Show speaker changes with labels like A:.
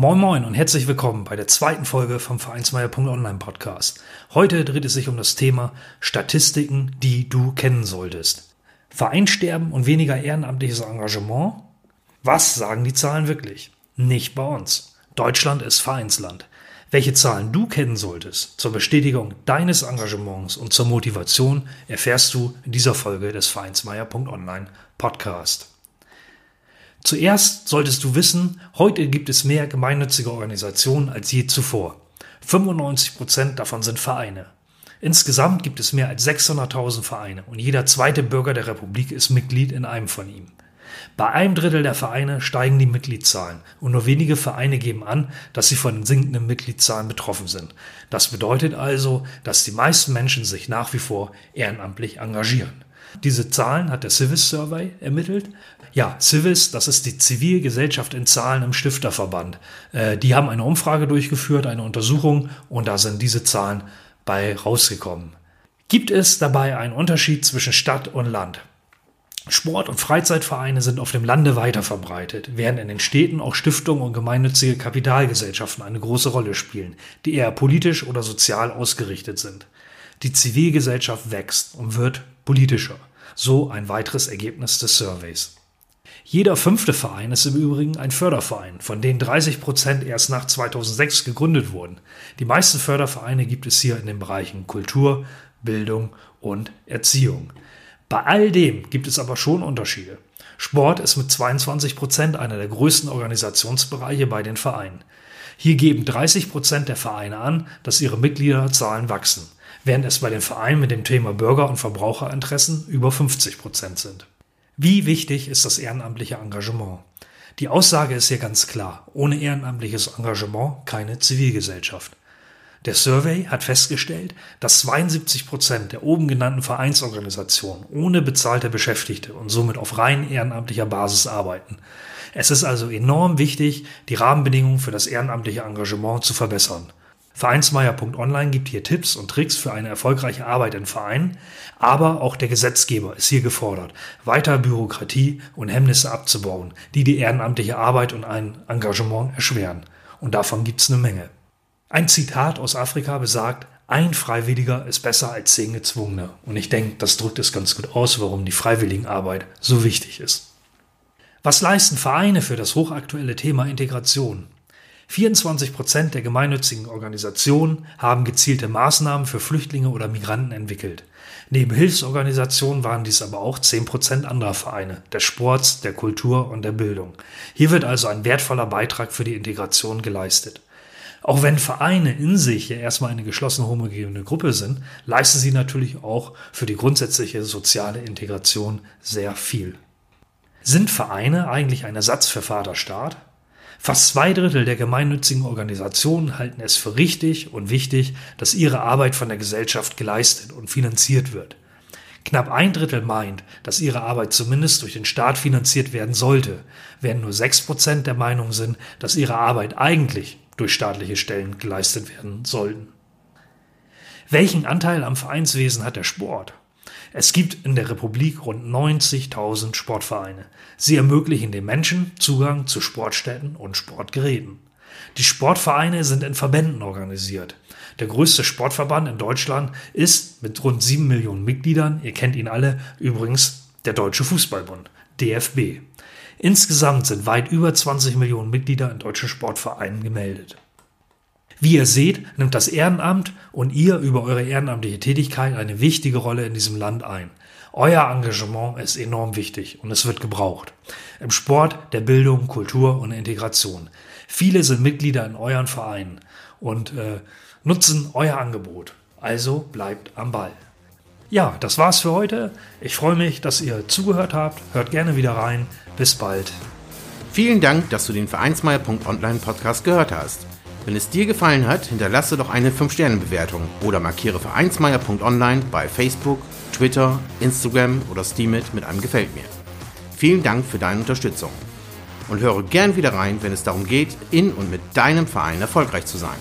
A: Moin Moin und herzlich willkommen bei der zweiten Folge vom Vereinsmeier.online Podcast. Heute dreht es sich um das Thema Statistiken, die du kennen solltest. Vereinsterben und weniger ehrenamtliches Engagement? Was sagen die Zahlen wirklich? Nicht bei uns. Deutschland ist Vereinsland. Welche Zahlen du kennen solltest zur Bestätigung deines Engagements und zur Motivation erfährst du in dieser Folge des Vereinsmeier.online Podcast. Zuerst solltest du wissen, heute gibt es mehr gemeinnützige Organisationen als je zuvor. 95 Prozent davon sind Vereine. Insgesamt gibt es mehr als 600.000 Vereine und jeder zweite Bürger der Republik ist Mitglied in einem von ihm. Bei einem Drittel der Vereine steigen die Mitgliedszahlen und nur wenige Vereine geben an, dass sie von den sinkenden Mitgliedszahlen betroffen sind. Das bedeutet also, dass die meisten Menschen sich nach wie vor ehrenamtlich engagieren. Diese Zahlen hat der Civis Survey ermittelt. Ja, Civis, das ist die Zivilgesellschaft in Zahlen im Stifterverband. Äh, die haben eine Umfrage durchgeführt, eine Untersuchung und da sind diese Zahlen bei rausgekommen. Gibt es dabei einen Unterschied zwischen Stadt und Land? Sport- und Freizeitvereine sind auf dem Lande weiter verbreitet, während in den Städten auch Stiftungen und gemeinnützige Kapitalgesellschaften eine große Rolle spielen, die eher politisch oder sozial ausgerichtet sind. Die Zivilgesellschaft wächst und wird politischer. So ein weiteres Ergebnis des Surveys. Jeder fünfte Verein ist im Übrigen ein Förderverein, von denen 30 Prozent erst nach 2006 gegründet wurden. Die meisten Fördervereine gibt es hier in den Bereichen Kultur, Bildung und Erziehung. Bei all dem gibt es aber schon Unterschiede. Sport ist mit 22 Prozent einer der größten Organisationsbereiche bei den Vereinen. Hier geben 30 Prozent der Vereine an, dass ihre Mitgliederzahlen wachsen während es bei den Vereinen mit dem Thema Bürger- und Verbraucherinteressen über 50 Prozent sind. Wie wichtig ist das ehrenamtliche Engagement? Die Aussage ist hier ganz klar. Ohne ehrenamtliches Engagement keine Zivilgesellschaft. Der Survey hat festgestellt, dass 72 Prozent der oben genannten Vereinsorganisationen ohne bezahlte Beschäftigte und somit auf rein ehrenamtlicher Basis arbeiten. Es ist also enorm wichtig, die Rahmenbedingungen für das ehrenamtliche Engagement zu verbessern. Vereinsmeier.online gibt hier Tipps und Tricks für eine erfolgreiche Arbeit in Vereinen, aber auch der Gesetzgeber ist hier gefordert, weiter Bürokratie und Hemmnisse abzubauen, die die ehrenamtliche Arbeit und ein Engagement erschweren. Und davon gibt's eine Menge. Ein Zitat aus Afrika besagt, ein Freiwilliger ist besser als zehn Gezwungene. Und ich denke, das drückt es ganz gut aus, warum die Freiwilligenarbeit so wichtig ist. Was leisten Vereine für das hochaktuelle Thema Integration? 24 Prozent der gemeinnützigen Organisationen haben gezielte Maßnahmen für Flüchtlinge oder Migranten entwickelt. Neben Hilfsorganisationen waren dies aber auch 10 Prozent anderer Vereine, des Sports, der Kultur und der Bildung. Hier wird also ein wertvoller Beitrag für die Integration geleistet. Auch wenn Vereine in sich ja erstmal eine geschlossene homogene Gruppe sind, leisten sie natürlich auch für die grundsätzliche soziale Integration sehr viel. Sind Vereine eigentlich ein Ersatz für Vaterstaat? Fast zwei Drittel der gemeinnützigen Organisationen halten es für richtig und wichtig, dass ihre Arbeit von der Gesellschaft geleistet und finanziert wird. Knapp ein Drittel meint, dass ihre Arbeit zumindest durch den Staat finanziert werden sollte, während nur sechs Prozent der Meinung sind, dass ihre Arbeit eigentlich durch staatliche Stellen geleistet werden sollten. Welchen Anteil am Vereinswesen hat der Sport? Es gibt in der Republik rund 90.000 Sportvereine. Sie ermöglichen den Menschen Zugang zu Sportstätten und Sportgeräten. Die Sportvereine sind in Verbänden organisiert. Der größte Sportverband in Deutschland ist mit rund 7 Millionen Mitgliedern, ihr kennt ihn alle, übrigens der Deutsche Fußballbund, DFB. Insgesamt sind weit über 20 Millionen Mitglieder in deutschen Sportvereinen gemeldet. Wie ihr seht, nimmt das Ehrenamt und ihr über eure ehrenamtliche Tätigkeit eine wichtige Rolle in diesem Land ein. Euer Engagement ist enorm wichtig und es wird gebraucht. Im Sport, der Bildung, Kultur und Integration. Viele sind Mitglieder in euren Vereinen und äh, nutzen euer Angebot. Also bleibt am Ball. Ja, das war's für heute. Ich freue mich, dass ihr zugehört habt. Hört gerne wieder rein. Bis bald.
B: Vielen Dank, dass du den Vereinsmeier.online Podcast gehört hast. Wenn es dir gefallen hat, hinterlasse doch eine 5-Sterne-Bewertung oder markiere vereinsmeier.online bei Facebook, Twitter, Instagram oder Steamit mit einem Gefällt mir. Vielen Dank für deine Unterstützung und höre gern wieder rein, wenn es darum geht, in und mit deinem Verein erfolgreich zu sein.